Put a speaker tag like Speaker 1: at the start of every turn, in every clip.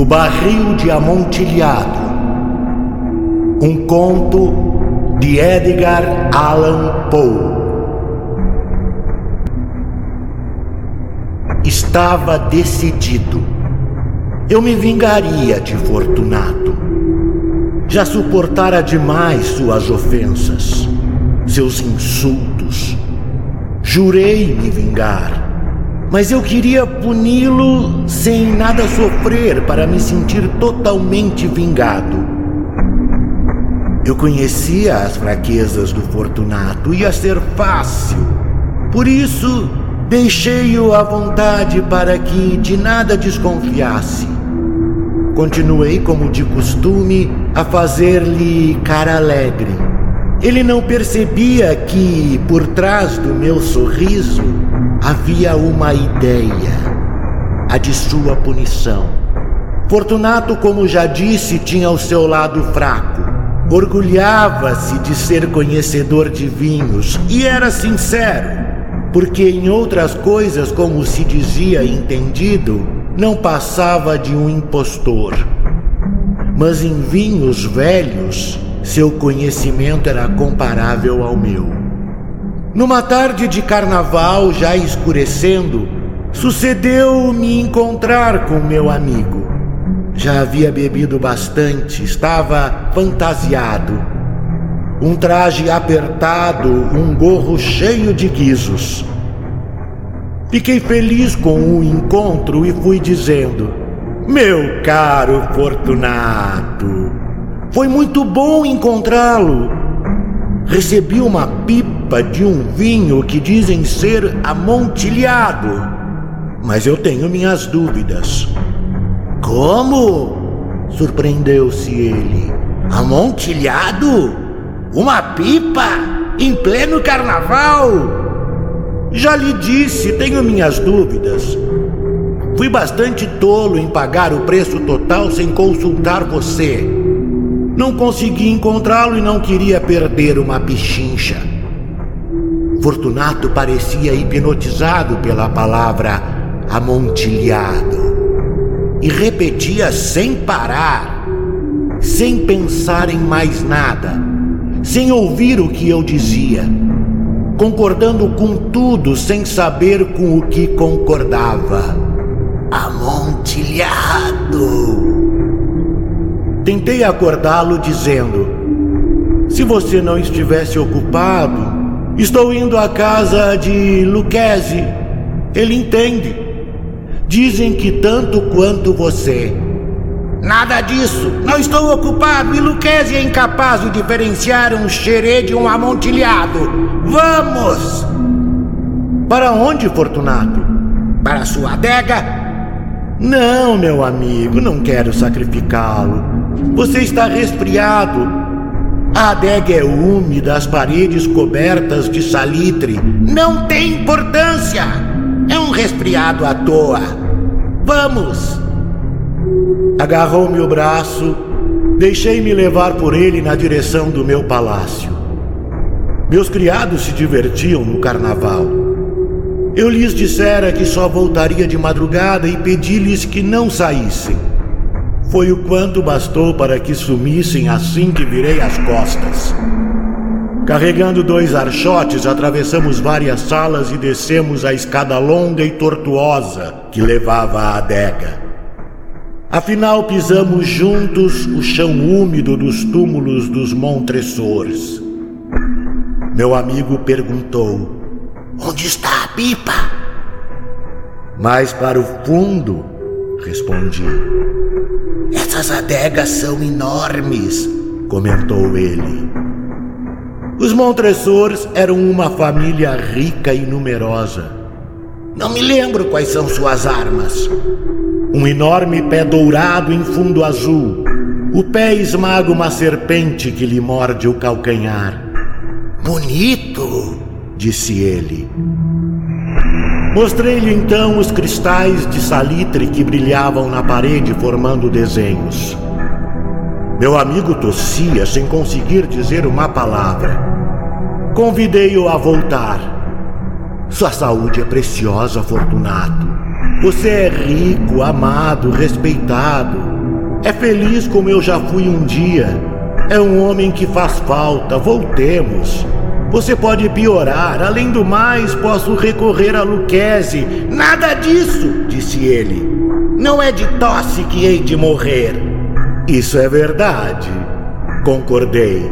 Speaker 1: O Barril de Amontilhado. Um conto de Edgar Allan Poe. Estava decidido. Eu me vingaria de Fortunato. Já suportara demais suas ofensas, seus insultos. Jurei me vingar mas eu queria puni-lo sem nada sofrer para me sentir totalmente vingado. Eu conhecia as fraquezas do Fortunato, ia ser fácil. Por isso, deixei-o à vontade para que de nada desconfiasse. Continuei, como de costume, a fazer-lhe cara alegre. Ele não percebia que, por trás do meu sorriso, havia uma ideia, a de sua punição. Fortunato, como já disse, tinha o seu lado fraco. Orgulhava-se de ser conhecedor de vinhos e era sincero, porque em outras coisas, como se dizia entendido, não passava de um impostor. Mas em vinhos velhos, seu conhecimento era comparável ao meu. Numa tarde de carnaval, já escurecendo, sucedeu-me encontrar com meu amigo. Já havia bebido bastante, estava fantasiado. Um traje apertado, um gorro cheio de guizos. Fiquei feliz com o encontro e fui dizendo: Meu caro Fortunato, foi muito bom encontrá-lo. Recebi uma pipa de um vinho que dizem ser amontilhado, mas eu tenho minhas dúvidas. Como? Surpreendeu-se ele. Amontilhado? Uma pipa? Em pleno carnaval? Já lhe disse, tenho minhas dúvidas. Fui bastante tolo em pagar o preço total sem consultar você. Não consegui encontrá-lo e não queria perder uma pichincha. Fortunato parecia hipnotizado pela palavra amontilhado e repetia sem parar, sem pensar em mais nada, sem ouvir o que eu dizia, concordando com tudo sem saber com o que concordava. Amontilhado! Tentei acordá-lo dizendo: Se você não estivesse ocupado, Estou indo à casa de Lucchese. Ele entende. Dizem que tanto quanto você. Nada disso. Não estou ocupado e Lucchese é incapaz de diferenciar um xerê de um amontilhado. Vamos! Para onde, Fortunato? Para sua adega? Não, meu amigo, não quero sacrificá-lo. Você está resfriado a adega é úmida, as paredes cobertas de salitre. Não tem importância. É um resfriado à toa. Vamos! Agarrou-me o braço, deixei-me levar por ele na direção do meu palácio. Meus criados se divertiam no carnaval. Eu lhes dissera que só voltaria de madrugada e pedi-lhes que não saíssem. Foi o quanto bastou para que sumissem assim que virei as costas. Carregando dois archotes, atravessamos várias salas e descemos a escada longa e tortuosa que levava à adega. Afinal, pisamos juntos o chão úmido dos túmulos dos Montressores. Meu amigo perguntou: Onde está a pipa? Mais para o fundo, respondi. Essas adegas são enormes, comentou ele. Os Montressors eram uma família rica e numerosa. Não me lembro quais são suas armas. Um enorme pé dourado em fundo azul. O pé esmaga uma serpente que lhe morde o calcanhar. Bonito, disse ele. Mostrei-lhe então os cristais de salitre que brilhavam na parede formando desenhos. Meu amigo tossia sem conseguir dizer uma palavra. Convidei-o a voltar. Sua saúde é preciosa, Fortunato. Você é rico, amado, respeitado. É feliz como eu já fui um dia. É um homem que faz falta. Voltemos. Você pode piorar. Além do mais, posso recorrer a Luquezzi. Nada disso, disse ele. Não é de tosse que hei de morrer. Isso é verdade, concordei.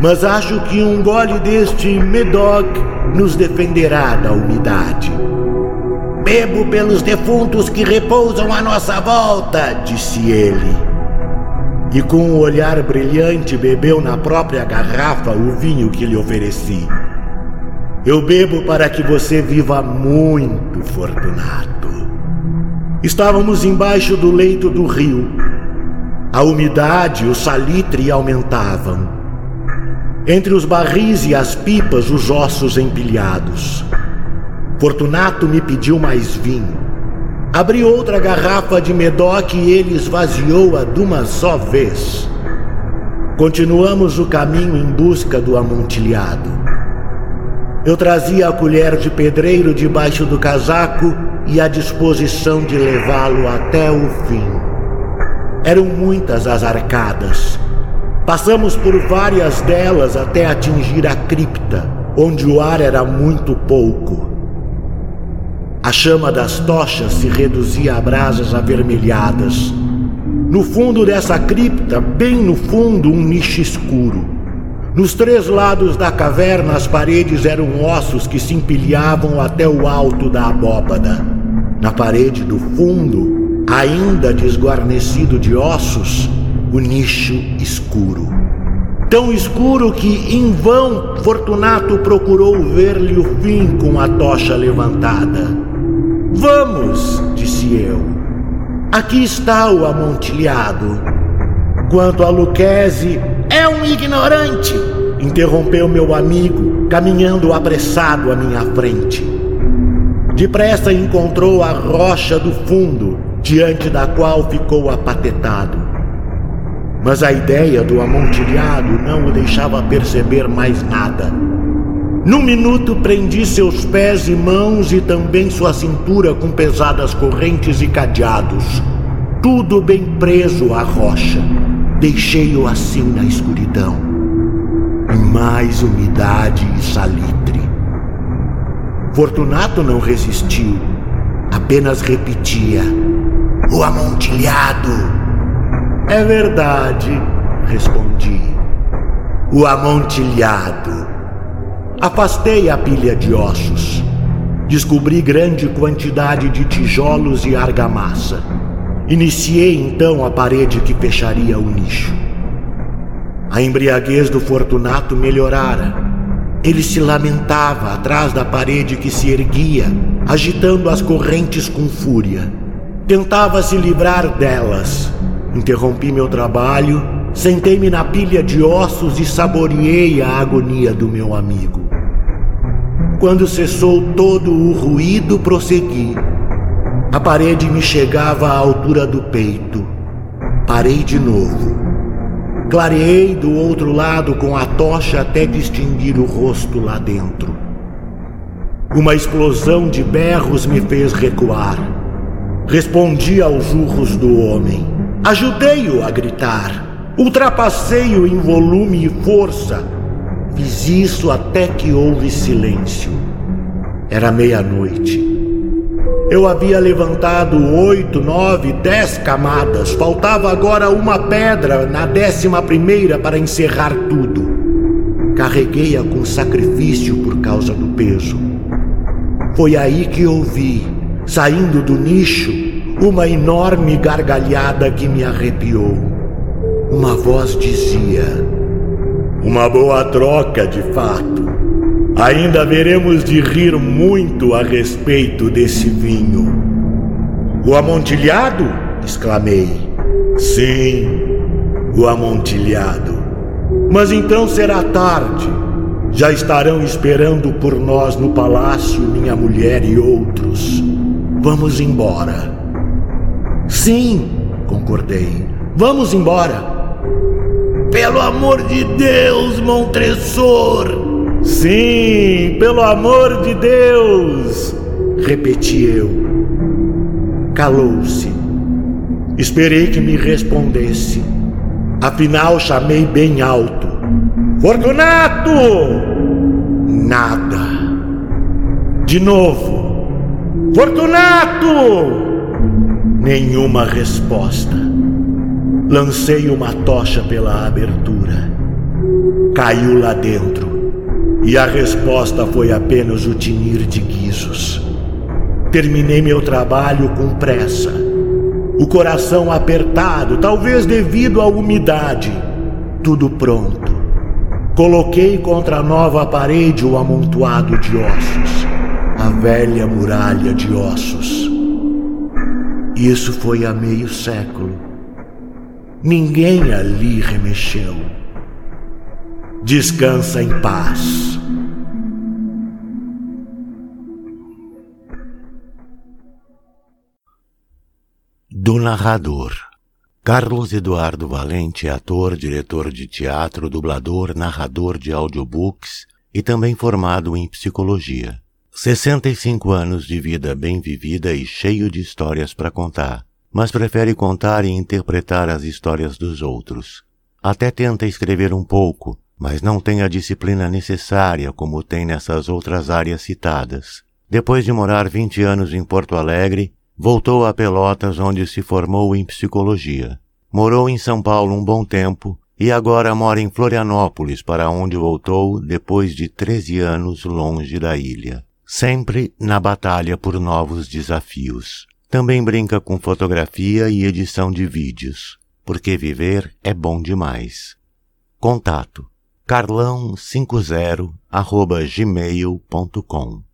Speaker 1: Mas acho que um gole deste Medoc nos defenderá da umidade. Bebo pelos defuntos que repousam à nossa volta, disse ele. E com um olhar brilhante bebeu na própria garrafa o vinho que lhe ofereci. Eu bebo para que você viva muito, Fortunato. Estávamos embaixo do leito do rio. A umidade e o salitre aumentavam. Entre os barris e as pipas, os ossos empilhados. Fortunato me pediu mais vinho. Abri outra garrafa de Medoc e ele esvaziou-a de uma só vez. Continuamos o caminho em busca do amontilhado. Eu trazia a colher de pedreiro debaixo do casaco e a disposição de levá-lo até o fim. Eram muitas as arcadas. Passamos por várias delas até atingir a cripta, onde o ar era muito pouco. A chama das tochas se reduzia a brasas avermelhadas. No fundo dessa cripta, bem no fundo, um nicho escuro. Nos três lados da caverna, as paredes eram ossos que se empilhavam até o alto da abóbada. Na parede do fundo, ainda desguarnecido de ossos, o nicho escuro. Tão escuro que, em vão, Fortunato procurou ver-lhe o fim com a tocha levantada. Vamos, disse eu. Aqui está o amontilhado. Quanto a Luquezzi, é um ignorante, interrompeu meu amigo, caminhando apressado à minha frente. Depressa encontrou a rocha do fundo, diante da qual ficou apatetado. Mas a ideia do amontilhado não o deixava perceber mais nada. Num minuto prendi seus pés e mãos e também sua cintura com pesadas correntes e cadeados. Tudo bem preso à rocha. Deixei-o assim na escuridão. Mais umidade e salitre. Fortunato não resistiu, apenas repetia: O amontilhado. É verdade, respondi. O amontilhado. Afastei a pilha de ossos. Descobri grande quantidade de tijolos e argamassa. Iniciei então a parede que fecharia o nicho. A embriaguez do Fortunato melhorara. Ele se lamentava atrás da parede que se erguia, agitando as correntes com fúria. Tentava se livrar delas. Interrompi meu trabalho, sentei-me na pilha de ossos e saboreei a agonia do meu amigo. Quando cessou todo o ruído, prossegui. A parede me chegava à altura do peito. Parei de novo. Clareei do outro lado com a tocha até distinguir o rosto lá dentro. Uma explosão de berros me fez recuar. Respondi aos urros do homem. Ajudei-o a gritar. Ultrapassei-o em volume e força Fiz isso até que houve silêncio. Era meia-noite. Eu havia levantado oito, nove, dez camadas. Faltava agora uma pedra na décima primeira para encerrar tudo. Carreguei-a com sacrifício por causa do peso. Foi aí que ouvi, saindo do nicho, uma enorme gargalhada que me arrepiou. Uma voz dizia: uma boa troca, de fato. Ainda veremos de rir muito a respeito desse vinho. O amontilhado? exclamei. Sim, o amontilhado. Mas então será tarde. Já estarão esperando por nós no palácio minha mulher e outros. Vamos embora. Sim, concordei. Vamos embora. Pelo amor de Deus, Montressor! Sim, pelo amor de Deus! Repeti eu. Calou-se. Esperei que me respondesse. Afinal, chamei bem alto: Fortunato! Nada. De novo: Fortunato! Nenhuma resposta. Lancei uma tocha pela abertura. Caiu lá dentro. E a resposta foi apenas o tinir de guizos. Terminei meu trabalho com pressa. O coração apertado, talvez devido à umidade. Tudo pronto. Coloquei contra a nova parede o amontoado de ossos. A velha muralha de ossos. Isso foi há meio século. Ninguém ali remexeu. Descansa em paz.
Speaker 2: Do narrador. Carlos Eduardo Valente é ator, diretor de teatro, dublador, narrador de audiobooks e também formado em psicologia. 65 anos de vida bem vivida e cheio de histórias para contar, mas prefere contar e interpretar as histórias dos outros. Até tenta escrever um pouco, mas não tem a disciplina necessária como tem nessas outras áreas citadas. Depois de morar 20 anos em Porto Alegre, voltou a Pelotas onde se formou em psicologia. Morou em São Paulo um bom tempo e agora mora em Florianópolis, para onde voltou depois de 13 anos longe da ilha sempre na batalha por novos desafios. Também brinca com fotografia e edição de vídeos, porque viver é bom demais. Contato carlão50 gmail.com